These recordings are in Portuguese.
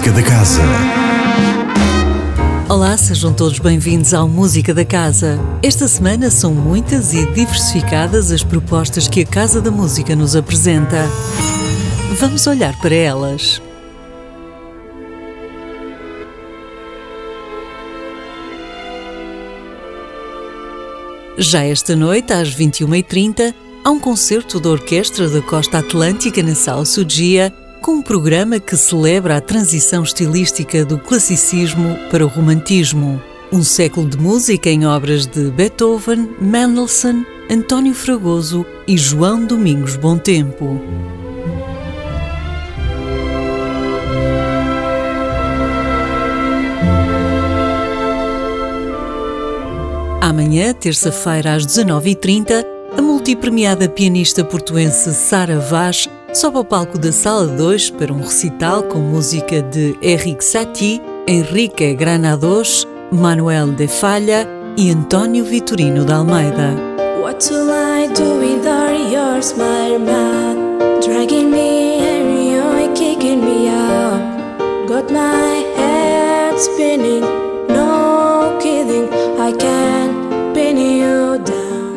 Música da Casa. Olá, sejam todos bem-vindos ao Música da Casa. Esta semana são muitas e diversificadas as propostas que a Casa da Música nos apresenta. Vamos olhar para elas. Já esta noite, às 21h30, há um concerto da Orquestra da Costa Atlântica na Sala Sudia, com um programa que celebra a transição estilística do classicismo para o romantismo. Um século de música em obras de Beethoven, Mendelssohn, António Fragoso e João Domingos Bom Tempo. Amanhã, terça-feira, às 19h30, a multipremiada pianista portuense Sara Vaz sobe ao palco da Sala 2 para um recital com música de Henrique Satie, Henrique Granados, Manuel de Falha e António Vitorino de Almeida. What will I do without your smile, man? Dragging me and you're kicking me out. Got my head spinning,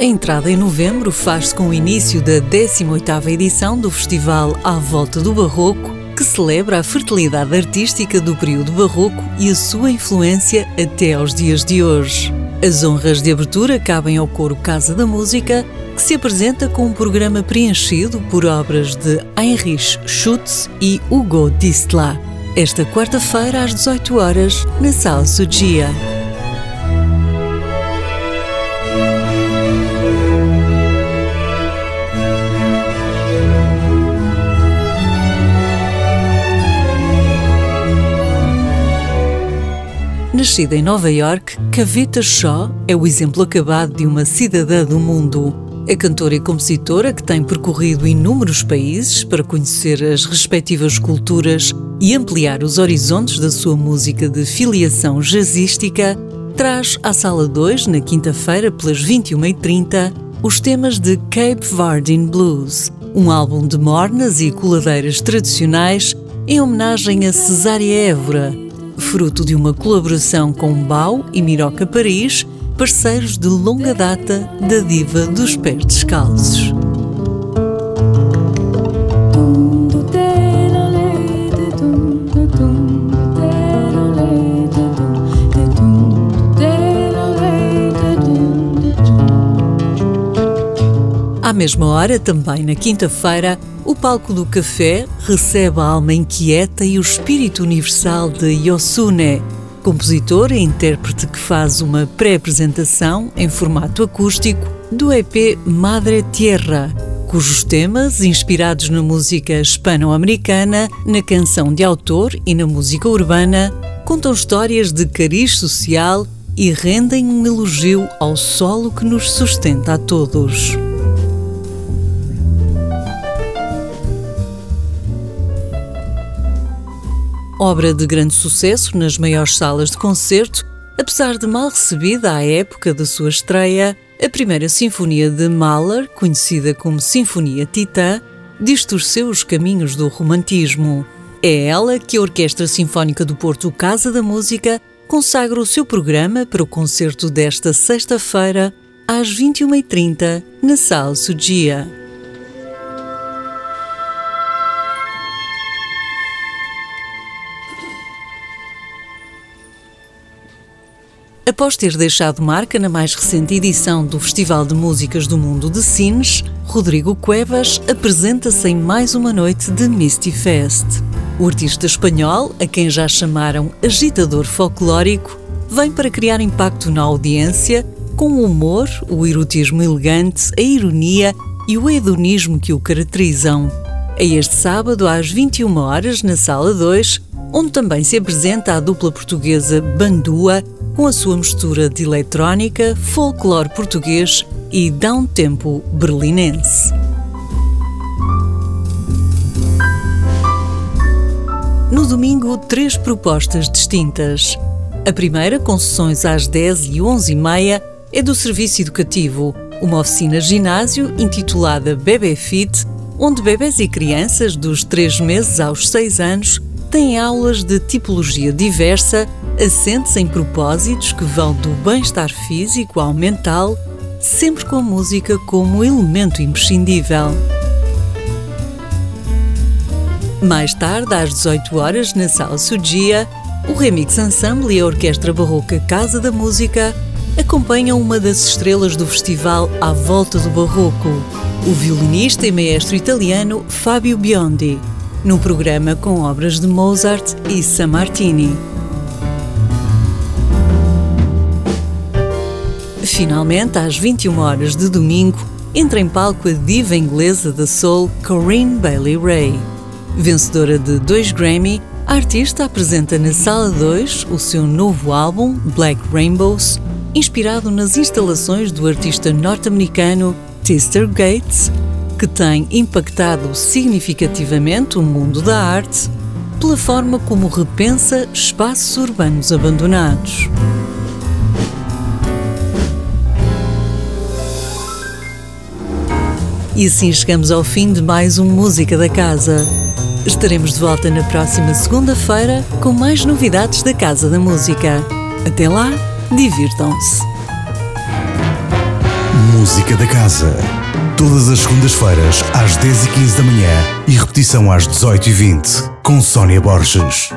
A entrada em novembro faz-se com o início da 18ª edição do Festival À Volta do Barroco, que celebra a fertilidade artística do período barroco e a sua influência até aos dias de hoje. As honras de abertura cabem ao coro Casa da Música, que se apresenta com um programa preenchido por obras de Heinrich Schütz e Hugo Distler. Esta quarta-feira, às 18 horas, na Sala Sugia. Nascida em Nova York, Kavita Shaw é o exemplo acabado de uma cidadã do mundo. É cantora e compositora que tem percorrido inúmeros países para conhecer as respectivas culturas e ampliar os horizontes da sua música de filiação jazzística, traz à Sala 2, na quinta-feira, pelas 21h30, os temas de Cape Verdean Blues, um álbum de mornas e coladeiras tradicionais em homenagem a Cesária Évora, fruto de uma colaboração com Bau e Miroca Paris, parceiros de longa data da diva dos pés descalços. À mesma hora, também na quinta-feira, o palco do café recebe a alma inquieta e o espírito universal de Yosune, compositor e intérprete que faz uma pré-apresentação em formato acústico do EP Madre Tierra, cujos temas, inspirados na música hispano-americana, na canção de autor e na música urbana, contam histórias de cariz social e rendem um elogio ao solo que nos sustenta a todos. Obra de grande sucesso nas maiores salas de concerto, apesar de mal recebida à época da sua estreia, a primeira sinfonia de Mahler, conhecida como Sinfonia Titã, distorceu os caminhos do romantismo. É ela que a Orquestra Sinfónica do Porto Casa da Música consagra o seu programa para o concerto desta sexta-feira, às 21h30, na Sala Sugia. Após ter deixado marca na mais recente edição do Festival de Músicas do Mundo de Sines, Rodrigo Cuevas apresenta-se em mais uma noite de Misty Fest. O artista espanhol, a quem já chamaram agitador folclórico, vem para criar impacto na audiência com o humor, o erotismo elegante, a ironia e o hedonismo que o caracterizam. É este sábado às 21 horas na Sala 2, onde também se apresenta a dupla portuguesa Bandua com a sua mistura de eletrónica, folclore português e down-tempo berlinense. No domingo, três propostas distintas. A primeira, com sessões às 10 e 11 e meia, é do Serviço Educativo, uma oficina ginásio intitulada Bebê Fit, onde bebés e crianças dos 3 meses aos 6 anos tem aulas de tipologia diversa, assentes em propósitos que vão do bem-estar físico ao mental, sempre com a música como elemento imprescindível. Mais tarde, às 18 horas, na Sala Sudia, o Remix Ensemble e a Orquestra Barroca Casa da Música acompanham uma das estrelas do festival À Volta do Barroco, o violinista e maestro italiano Fabio Biondi, num programa com obras de Mozart e Sammartini. Finalmente, às 21 horas de domingo, entra em palco a diva inglesa da soul Corinne Bailey Ray. Vencedora de dois Grammy, a artista apresenta na Sala 2 o seu novo álbum, Black Rainbows, inspirado nas instalações do artista norte-americano Tister Gates, que tem impactado significativamente o mundo da arte pela forma como repensa espaços urbanos abandonados. E assim chegamos ao fim de mais um Música da Casa. Estaremos de volta na próxima segunda-feira com mais novidades da Casa da Música. Até lá, divirtam-se. Música da Casa. Todas as segundas-feiras, às 10h15 da manhã e repetição às 18h20, com Sónia Borges.